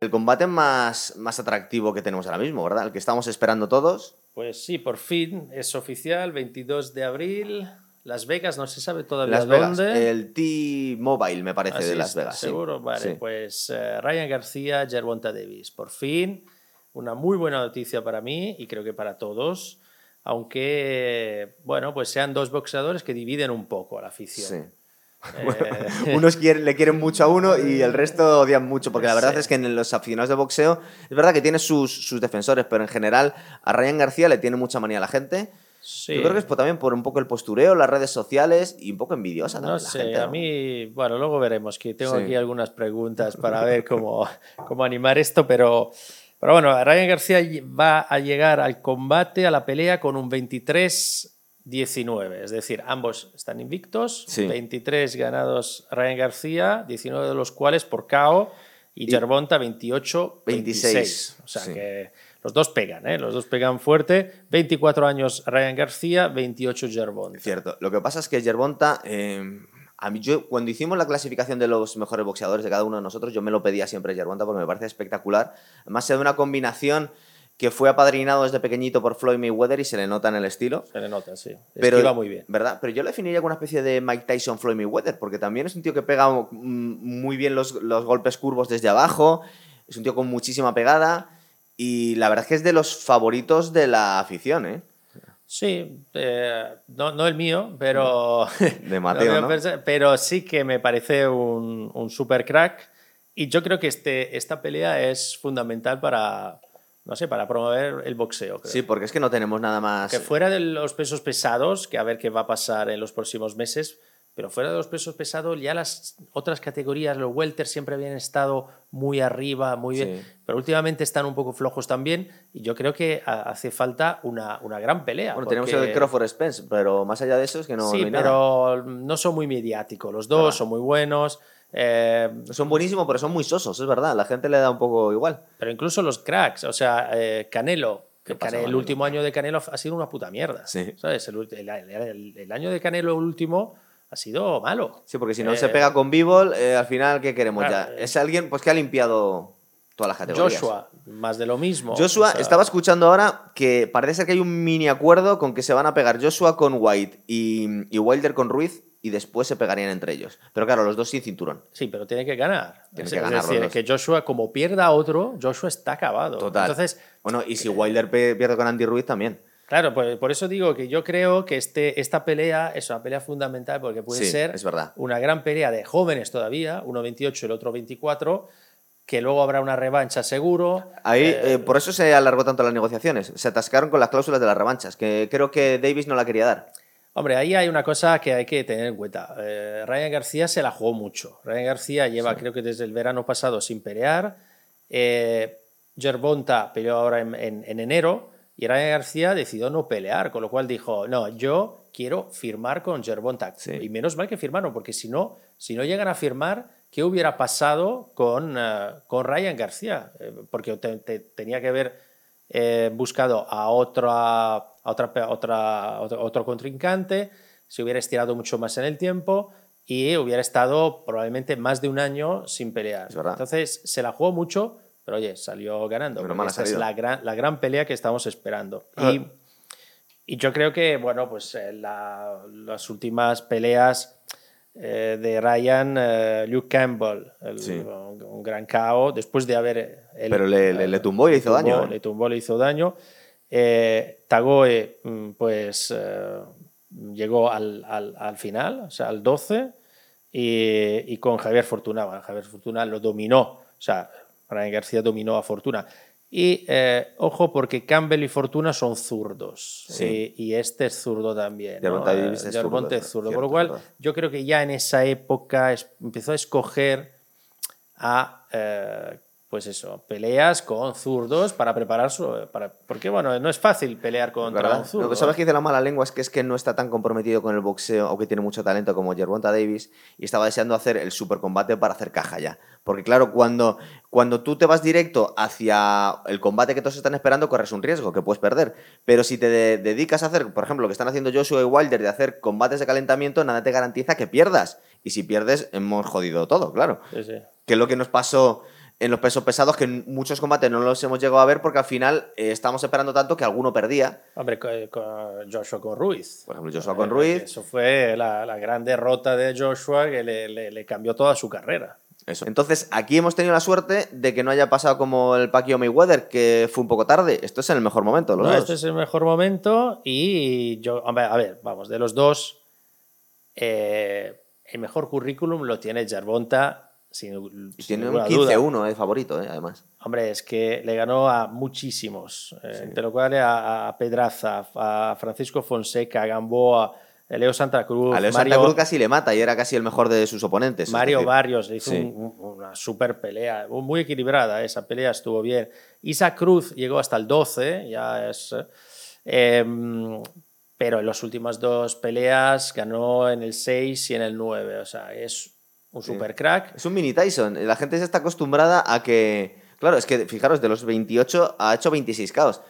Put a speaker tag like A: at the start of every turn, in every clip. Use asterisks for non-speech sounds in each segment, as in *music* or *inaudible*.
A: El combate más, más atractivo que tenemos ahora mismo, ¿verdad? El que estamos esperando todos.
B: Pues sí, por fin es oficial, 22 de abril, Las Vegas, no se sabe todavía
A: Las Vegas,
B: dónde.
A: el T-Mobile, me parece,
B: Así
A: de Las Vegas. sí.
B: Seguro, vale.
A: Sí.
B: Pues eh, Ryan García, Gervonta Davis. Por fin, una muy buena noticia para mí y creo que para todos. Aunque, bueno, pues sean dos boxeadores que dividen un poco a la afición.
A: Sí. *laughs*
B: Eh,
A: Unos quieren- le quieren mucho a uno y el resto odian mucho, porque la verdad
B: Sí.
A: es que en los aficionados de boxeo es verdad que tiene sus, sus defensores, pero en general a Ryan García le tiene mucha manía a la gente.
B: sí.
A: Yo creo que es por- también por un poco el postureo, las redes sociales y un poco envidiosa también
B: No
A: la
B: sé,
A: gente.
B: a
A: ¿no?
B: mí, bueno, luego veremos, que tengo
A: Sí.
B: aquí algunas preguntas para ver cómo, *laughs* cómo animar esto, pero, pero bueno, Ryan García va a llegar al combate, a la pelea, con un 23-19, es decir, ambos están invictos,
A: Sí.
B: 23 ganados Ryan García, 19 de los cuales por KO, y,
A: Y-
B: Gervonta 28-26.
A: 26,
B: O sea
A: sí.
B: que los dos pegan, ¿eh? los dos pegan fuerte, 24 años Ryan García, 28 Gervonta.
A: Cierto. Lo que pasa es que Gervonta, eh, a mí yo cuando hicimos la clasificación de los mejores boxeadores de cada uno de nosotros, yo me lo pedía siempre Gervonta porque me parece espectacular. Además se da una combinación que fue apadrinado desde pequeñito por Floyd Mayweather y se le nota en el estilo.
B: Se le nota, sí.
A: Pero,
B: Esquiva muy bien.
A: ¿Verdad? Pero yo lo definiría como una especie de Mike Tyson Floyd Mayweather, porque también es un tío que pega mm, muy bien los, los golpes curvos desde abajo, es un tío con muchísima pegada y la verdad es que es de los favoritos de la afición, ¿eh?
B: Sí, eh, no, no el mío, pero,
A: De *laughs* Mateo,
B: pero,
A: ¿no?
B: me- pero sí que me parece un, un super crack. Y yo creo que este, esta pelea es fundamental para, no sé, para promover el boxeo. creo.
A: Sí, porque es que no tenemos nada más...
B: Que fuera de los pesos pesados, que a ver qué va a pasar en los próximos meses, pero fuera de los pesos pesados, ya las otras categorías, los welter siempre habían estado muy arriba, muy bien, pero últimamente están un poco flojos también, y yo creo que ha- hace falta una, una gran pelea.
A: Bueno, tenemos el Crawford Spence, pero más allá de eso es que no,
B: sí,
A: no hay nada.
B: pero no son muy mediáticos, los dos son muy buenos. Eh,
A: Son buenísimos, pero son muy sosos, es verdad. La gente le da un poco igual.
B: pero incluso los cracks, o sea, eh, Canelo, que
A: ¿Qué pasa,
B: Cane- el
A: Canelo?
B: último año de Canelo ha sido una puta mierda.
A: Sí.
B: ¿Sabes? El, el- el- el año de Canelo último ha sido malo.
A: Sí, porque si no
B: Eh,
A: se pega con eh, al final, ¿qué queremos
B: claro,
A: ya?
B: eh,
A: Es alguien pues, que ha limpiado todas las categorías.
B: Joshua, más de lo mismo.
A: Joshua,
B: O sea,
A: estaba escuchando ahora que parece ser que hay un mini acuerdo con que se van a pegar Joshua con White y, y Wilder con Ruiz y después se pegarían entre ellos. Pero claro, los dos sin cinturón.
B: Sí, pero tiene que ganar.
A: Tiene que
B: es
A: ganar los
B: decir,
A: dos.
B: que Joshua, como pierda a otro, Joshua está acabado.
A: Total.
B: Entonces,
A: Bueno, y si Wilder pe- pierde con Andy Ruiz también.
B: Claro, por, por eso digo que yo creo que este, esta pelea es una pelea fundamental porque puede
A: Sí,
B: ser
A: es verdad.
B: una gran pelea de jóvenes todavía, uno 28 y el otro 24, que luego habrá una revancha seguro.
A: Ahí,
B: Eh,
A: eh, por eso se alargó tanto las negociaciones. Se atascaron con las cláusulas de las revanchas, que creo que Davis no la quería dar.
B: Hombre, ahí hay una cosa que hay que tener en cuenta. Eh, Ryan García se la jugó mucho. Ryan García lleva, creo que desde el verano pasado, sin pelear. Eh, Gervonta peleó ahora en, en- en enero y Ryan García decidió no pelear, con lo cual dijo, no, yo quiero firmar con Gervonta.
A: Sí.
B: Y menos mal que firmaron, porque si no, si no llegan a firmar, ¿qué hubiera pasado con, eh, con Ryan García? Eh, porque te- te- tenía que haber eh, buscado a otra, a otra, otra, otro, otro contrincante, se hubiera estirado mucho más en el tiempo y hubiera estado probablemente más de un año sin pelear. Entonces se la jugó mucho, pero oye, salió ganando.
A: Ha
B: esta es la gran, la gran pelea que estamos esperando.
A: Ah.
B: Y, y yo creo que, bueno, pues eh, la- las últimas peleas eh, de Ryan, eh, Luke Campbell, el-
A: Sí.
B: un, un gran KO, después de haber... él-
A: Pero le- le- le tumbó y le hizo
B: tumbó,
A: daño.
B: Le tumbó, le hizo daño. Eh, Tagoe, mm, pues, eh, llegó al, al- al final, o sea, al 12, y, y con Javier Fortuna. bueno, Javier Fortuna lo dominó, o sea, Ryan García dominó a Fortuna. Y eh, ojo, porque Campbell y Fortuna son zurdos.
A: Sí.
B: Y, y este es zurdo también. ¿no? Eh,
A: Davis es
B: Gervonta
A: zurdo,
B: es zurdo.
A: cierto,
B: Por lo cual,
A: verdad.
B: yo creo que ya en esa época es- empezó a escoger a eh, pues eso, peleas con zurdos para preparar su. Para, porque bueno, no es fácil pelear contra
A: ¿verdad?
B: un zurdo.
A: Lo que sabes que dice la mala lengua es que es que no está tan comprometido con el boxeo, aunque tiene mucho talento como Gervonta Davis, y estaba deseando hacer el supercombate para hacer caja ya. Porque claro, cuando, cuando tú te vas directo hacia el combate que todos están esperando, corres un riesgo que puedes perder. Pero si te de- dedicas a hacer, por ejemplo, lo que están haciendo Joshua y Wilder, de hacer combates de calentamiento, nada te garantiza que pierdas. Y si pierdes, hemos jodido todo, claro.
B: Sí, sí.
A: que es lo que nos pasó en los pesos pesados, que muchos combates no los hemos llegado a ver porque al final eh, estamos esperando tanto que alguno perdía.
B: Hombre, con, con Joshua con Ruiz.
A: Por ejemplo, Joshua con Ruiz.
B: Eso fue la, la gran derrota de Joshua que le, le- le cambió toda su carrera.
A: Eso. Entonces, aquí hemos tenido la suerte de que no haya pasado como el Pacquiao Mayweather, que fue un poco tarde. Esto es en el mejor momento, los
B: No,
A: dos.
B: este es el mejor momento y yo, hombre, a ver, vamos, de los dos, eh, el mejor currículum lo tiene Gervonta, sin,
A: Y
B: sin
A: tiene un
B: ninguna duda.
A: 15-1, eh, favorito, eh, además.
B: Hombre, es que le ganó a muchísimos, eh, entre lo cual a, a Pedraza, a Francisco Fonseca, a Gamboa, a Leo Santa Cruz,
A: A Leo
B: Mario,
A: Santa Cruz casi le mata y era casi el mejor de sus oponentes. es
B: Mario Barrios le hizo
A: sí.
B: un- un- una super pelea, muy equilibrada, esa pelea estuvo bien. Isaac Cruz llegó hasta el 12, ya es. eh, em, pero en las últimas dos peleas ganó en el 6 y en el 9, o sea, es un super crack.
A: Es un mini Tyson. La gente se está acostumbrada a que. Claro, es que fijaros, de los 28 ha hecho 26 KOs.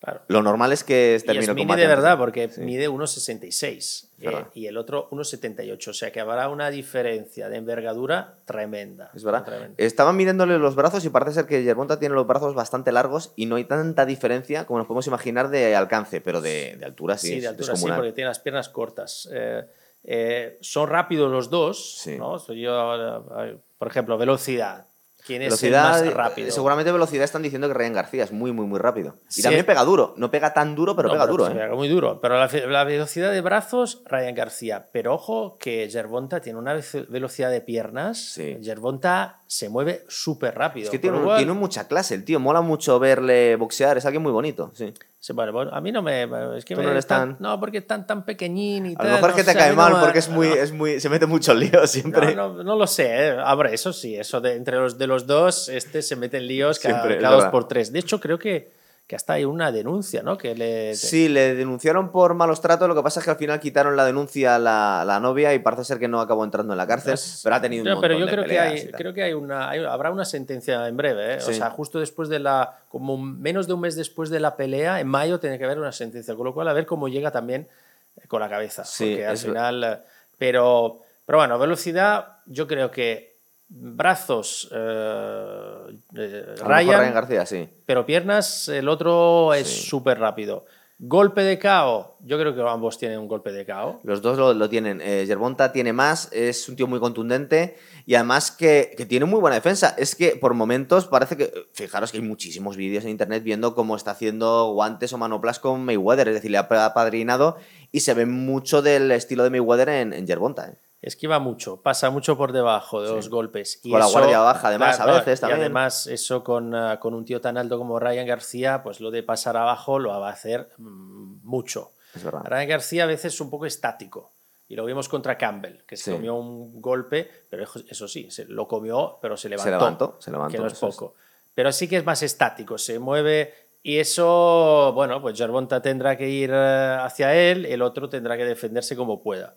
B: Claro.
A: Lo normal es que
B: Y es
A: termine el
B: mini
A: combate
B: de verdad, porque
A: Sí.
B: mide 1,66 eh, y el otro 1,78. O sea que habrá una diferencia de envergadura tremenda.
A: Es verdad.
B: tremenda.
A: Estaban mirándole los brazos y parece ser que Gervonta tiene los brazos bastante largos y no hay tanta diferencia como nos podemos imaginar de alcance, pero de, de altura sí.
B: Sí,
A: es
B: de altura sí, porque tiene las piernas cortas. Eh, eh, son rápidos los dos,
A: Sí.
B: ¿no? Soy yo, eh, por ejemplo, velocidad. ¿Quién es
A: Velocidad,
B: el más rápido?
A: eh, seguramente velocidad están diciendo que Ryan García es muy, muy, muy rápido. Y
B: Sí.
A: también pega duro. No pega tan duro, pero
B: No,
A: pega duro, ¿eh?
B: pega muy duro. Pero la, velocidad de brazos, Ryan García. Pero ojo que Gervonta tiene una ve- velocidad de piernas.
A: Sí.
B: Gervonta se mueve súper rápido.
A: Es que tiene, tiene mucha clase el tío. Mola mucho verle boxear. Es alguien muy bonito, sí.
B: Sí, bueno, bueno, a mí no me. Es que
A: Tú
B: me
A: no eres
B: tan-
A: tan-
B: No, porque es tan, pequeñín y
A: A lo mejor es
B: no
A: que te
B: sé,
A: cae
B: no
A: mal porque es muy,
B: no.
A: es muy. Se mete mucho en líos siempre.
B: No, lo sé. ¿eh? Hombre, eso sí, eso de entre los de los dos, este se mete en líos cada,
A: Siempre, es
B: cada dos por tres. De hecho, creo que, que hasta hay una denuncia, ¿no? Que le.
A: Sí, le denunciaron por malos tratos. Lo que pasa es que al final quitaron la denuncia a la, la novia y parece ser que no acabó entrando en la cárcel. pero ha tenido un
B: No,
A: montón
B: pero yo
A: de
B: creo que hay, creo que hay una, hay- habrá una sentencia en breve, ¿eh? o sea, justo después de la, como menos de un mes después de la pelea, en mayo tiene que haber una sentencia, con lo cual a ver cómo llega también eh, con la cabeza,
A: Sí,
B: porque al final, eh, pero, pero bueno, velocidad, yo creo que brazos eh, eh, Ryan,
A: Ryan García, sí.
B: pero piernas el otro es
A: Sí.
B: súper rápido. Golpe de KO, yo creo que ambos tienen un golpe de KO.
A: Los dos lo, lo tienen. Eh, Gervonta tiene más, es un tío muy contundente y además que, que tiene muy buena defensa. Es que por momentos parece que. Fijaros que hay muchísimos vídeos en internet viendo cómo está haciendo guantes o manoplas con Mayweather. Es decir, le ha apadrinado y se ve mucho del estilo de Mayweather en, en Gervonta.
B: Esquiva mucho, pasa mucho por debajo de los golpes. Y
A: Con la guardia baja, además, a veces
B: y
A: también.
B: además, eso con, ah, con un tío tan alto como Ryan García, pues lo de pasar abajo lo va a hacer mm, mucho.
A: Es verdad.
B: Ryan García a veces es un poco estático. Y lo vimos contra Campbell, que se
A: Sí.
B: comió un golpe, pero eso- sí, se lo comió, pero se levantó.
A: levantó, se levantó,
B: Que no es poco. Pero sí que es más estático, se mueve. Y eso, bueno, pues Gervonta tendrá que ir eh, hacia él, el otro tendrá que defenderse como pueda.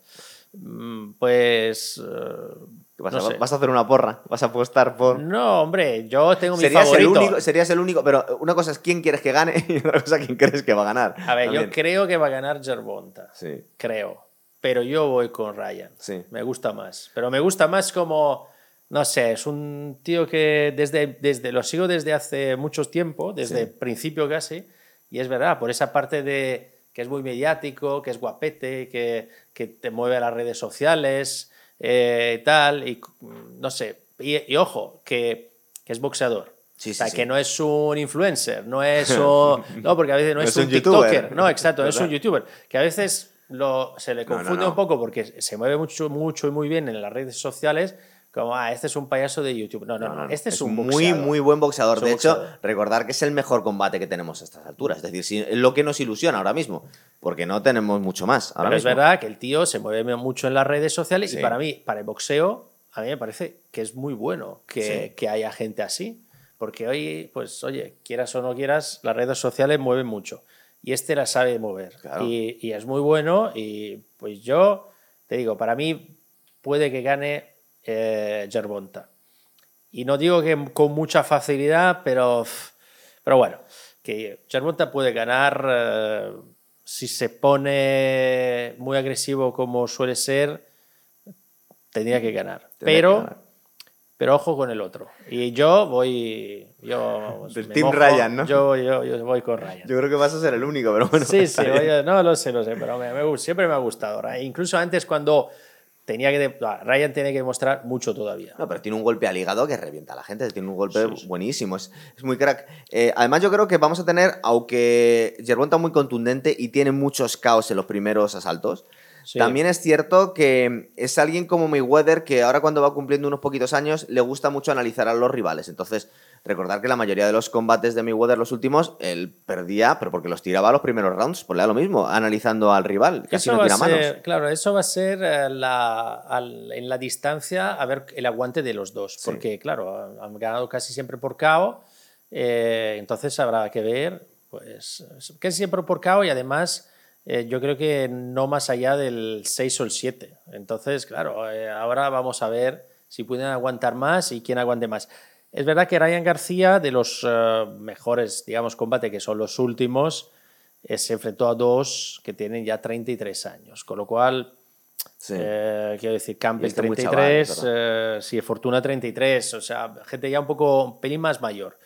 B: Mm, Pues. eh,
A: ¿Qué vas,
B: no
A: a,
B: sé.
A: vas a hacer una porra, vas a apostar por.
B: No, hombre, yo tengo mi
A: Serías el, único, serías el único, pero una cosa es quién quieres que gane y otra cosa quién crees que va a ganar.
B: A ver,
A: También.
B: yo creo que va a ganar Gervonta.
A: Sí,
B: Creo. Pero yo voy con Ryan.
A: Sí.
B: Me gusta más. Pero me gusta más como. No sé, es un tío que desde, desde lo sigo desde hace mucho tiempo, desde
A: Sí.
B: el principio casi, y es verdad, por esa parte de que es muy mediático, que es guapete, que, que te mueve a las redes sociales, eh, tal, y no sé. Y, y ojo, que, que es boxeador.
A: Sí,
B: o sea,
A: sí, sí.
B: que no es un influencer, no *laughs* es un... No, porque a veces no,
A: No
B: es, un,
A: youtuber.
B: TikToker. No, exacto, no es un youtuber. Que a veces lo, se le
A: no,
B: confunde
A: no.
B: un poco porque se mueve mucho, mucho y muy bien en las redes sociales, como, ah, este es un payaso de YouTube. No, no, no, este es, un
A: muy,
B: boxeador.
A: muy buen boxeador.
B: Es un
A: De hecho,
B: boxeador.
A: recordar que es el mejor combate que tenemos a estas alturas. Es decir, si- es lo que nos ilusiona ahora mismo, porque no tenemos mucho más. Ahora
B: Pero es
A: mismo.
B: verdad que el tío se mueve mucho en las redes sociales
A: Sí.
B: y para mí, para el boxeo, a mí me parece que es muy bueno que,
A: Sí.
B: que haya gente así. Porque hoy, pues oye, quieras o no quieras, las redes sociales mueven mucho. Y este la sabe mover.
A: Claro.
B: Y, y es muy bueno. Y pues yo, te digo, para mí puede que gane eh, Gervonta. Y no digo que con mucha facilidad, pero, pero bueno, que Gervonta puede ganar eh, si se pone muy agresivo como suele ser, tendría que ganar.
A: Tendría
B: pero,
A: que ganar.
B: pero ojo con el otro. Y yo voy. Yo,
A: Del Team
B: mojo,
A: Ryan, ¿no?
B: Yo, yo, yo voy con Ryan.
A: Yo creo que vas a ser el único, pero bueno.
B: Sí, sí, oye, no lo sé, lo sé, pero me- me siempre me ha gustado. Incluso antes cuando tenía que... de- Ryan tiene que demostrar mucho todavía.
A: No, pero tiene un golpe al hígado que revienta a la gente. Tiene un golpe
B: Sí, sí.
A: buenísimo. Es, es muy crack. Eh, además, yo creo que vamos a tener, aunque Yerbonta es muy contundente y tiene muchos caos en los primeros asaltos,
B: Sí.
A: también es cierto que es alguien como Mayweather que ahora cuando va cumpliendo unos poquitos años le gusta mucho analizar a los rivales. Entonces, recordar que la mayoría de los combates de Mayweather, los últimos, él perdía, pero porque los tiraba a los primeros rounds. Pues le da lo mismo, analizando al rival. Casi
B: Eso
A: no
B: va a
A: tira manos.
B: ser, claro, eso va a ser eh, la, al- en la distancia a ver el aguante de los dos,
A: Sí.
B: porque claro, han ganado casi siempre por KO, eh, entonces habrá que ver, pues casi siempre por KO y además eh, yo creo que no más allá del 6 o el 7. Entonces, claro, eh, ahora vamos a ver si pueden aguantar más y quién aguante más. Es verdad que Ryan García, de los eh, mejores, digamos, combates, que son los últimos, eh, se enfrentó a dos que tienen ya 33 años, con lo cual,
A: Sí.
B: eh, quiero decir, Campbell
A: Y este muy
B: 33,
A: chaval,
B: eh, sí, Fortuna 33, o sea, gente ya un poco, un pelín más mayor.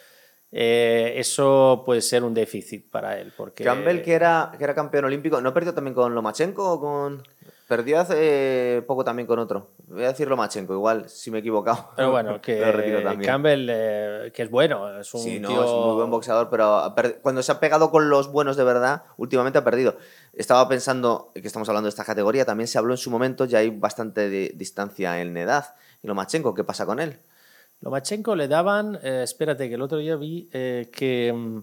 B: Eso puede ser un déficit para él, porque...
A: Campbell, que era, que era campeón olímpico, ¿no perdió también con Lomachenko o con...? Perdió hace poco también con otro. Voy a decir Lomachenko, igual, si me he equivocado.
B: Pero bueno, *laughs* que
A: Lo retiro también.
B: Campbell, eh, que es bueno, es un
A: Sí, no,
B: tío...
A: es muy buen boxeador, pero cuando se ha pegado con los buenos de verdad, últimamente ha perdido. Estaba pensando que estamos hablando de esta categoría, también se habló en su momento, ya hay bastante de- distancia en edad. ¿Y Lomachenko, qué pasa con él?
B: Lomachenko le daban, eh, espérate, que el otro día vi eh, que mm,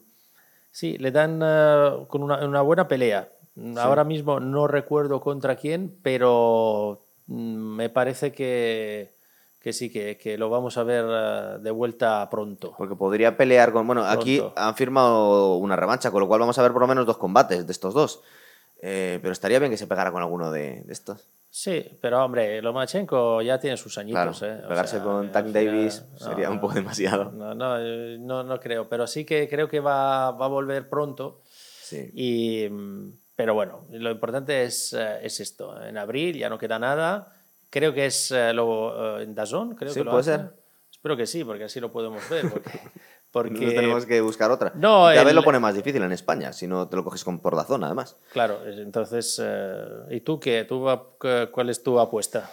B: sí, le dan eh, con una, una buena pelea. Ahora mismo no recuerdo contra quién, pero mm, me parece que, que sí, que, que lo vamos a ver eh, de vuelta pronto.
A: Porque podría pelear con... Bueno, aquí han firmado una revancha, con lo cual vamos a ver por lo menos dos combates de estos dos. Eh, pero estaría bien que se pegara con alguno de, de estos.
B: Sí, pero hombre, Lomachenko ya tiene sus
A: Claro,
B: añitos. eh, o
A: pegarse
B: sea,
A: con Tank Davis
B: no,
A: sería un poco demasiado.
B: No, no, no, no creo, pero sí que creo que va, va a volver pronto.
A: Sí.
B: Y, mm, pero bueno, lo importante es, eh, es esto. En abril ya no queda nada. Creo que es eh, lo, eh, en Dazón, creo
A: Sí,
B: que lo
A: puede ser.
B: Espero que sí, porque así lo podemos ver. *laughs* Porque, porque
A: Nosotros tenemos que buscar otra.
B: No,
A: cada vez
B: el-
A: lo pone más difícil en España, si no te lo coges con por la zona, además.
B: claro, es- entonces, ¿y tú qué? ¿Tú, ¿Cuál es tu apuesta?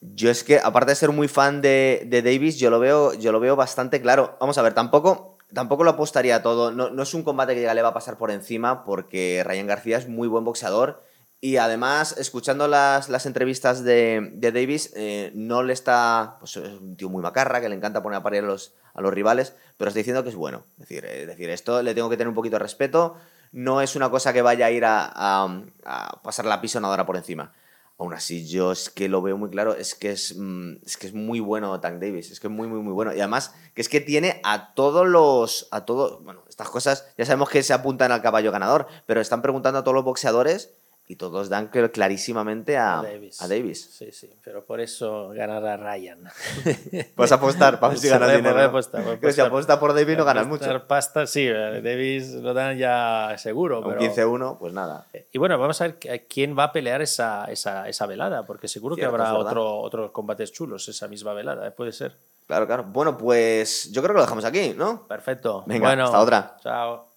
A: Yo es que, aparte de ser muy fan de, de Davis, yo lo, veo, yo lo veo bastante claro. Vamos a ver, tampoco, tampoco lo apostaría todo. No, es un combate que diga le va a pasar por encima, porque Ryan García es muy buen boxeador. Y además, escuchando las, las entrevistas de, de Davis, eh, no le está. Pues es un tío muy macarra, que le encanta poner a parir a los, a los rivales, pero está diciendo que es bueno. Es decir, es decir, esto le tengo que tener un poquito de respeto. No es una cosa que vaya a ir a, a, a pasar la pisonadora por encima. Aún así, yo es que lo veo muy claro, es que es, mm, es que es muy bueno Tank Davis, es que es muy, muy, muy bueno. Y además, que es que tiene a todos los, a todos, bueno, estas cosas, ya sabemos que se apuntan al caballo ganador, pero están preguntando a todos los boxeadores y todos dan cl- clarísimamente a,
B: A Davis.
A: a Davis.
B: Sí, sí, pero por eso ganará Ryan. *laughs*
A: Vas a apostar ver si ganas dinero.
B: voy a apostar, voy a
A: si apuesta por Davis no ganas mucho.
B: Pasta, sí, eh, Davis lo dan ya seguro.
A: Un
B: pero-
A: 15-1, pues nada.
B: Y bueno, vamos a ver qu- quién va a pelear esa, esa, esa velada, porque seguro
A: Cierto,
B: que habrá otro, otros combates chulos esa misma velada, ¿eh? puede ser.
A: Claro, claro. Bueno, pues yo creo que lo dejamos aquí, ¿no?
B: Perfecto.
A: Venga,
B: bueno,
A: hasta otra.
B: Chao.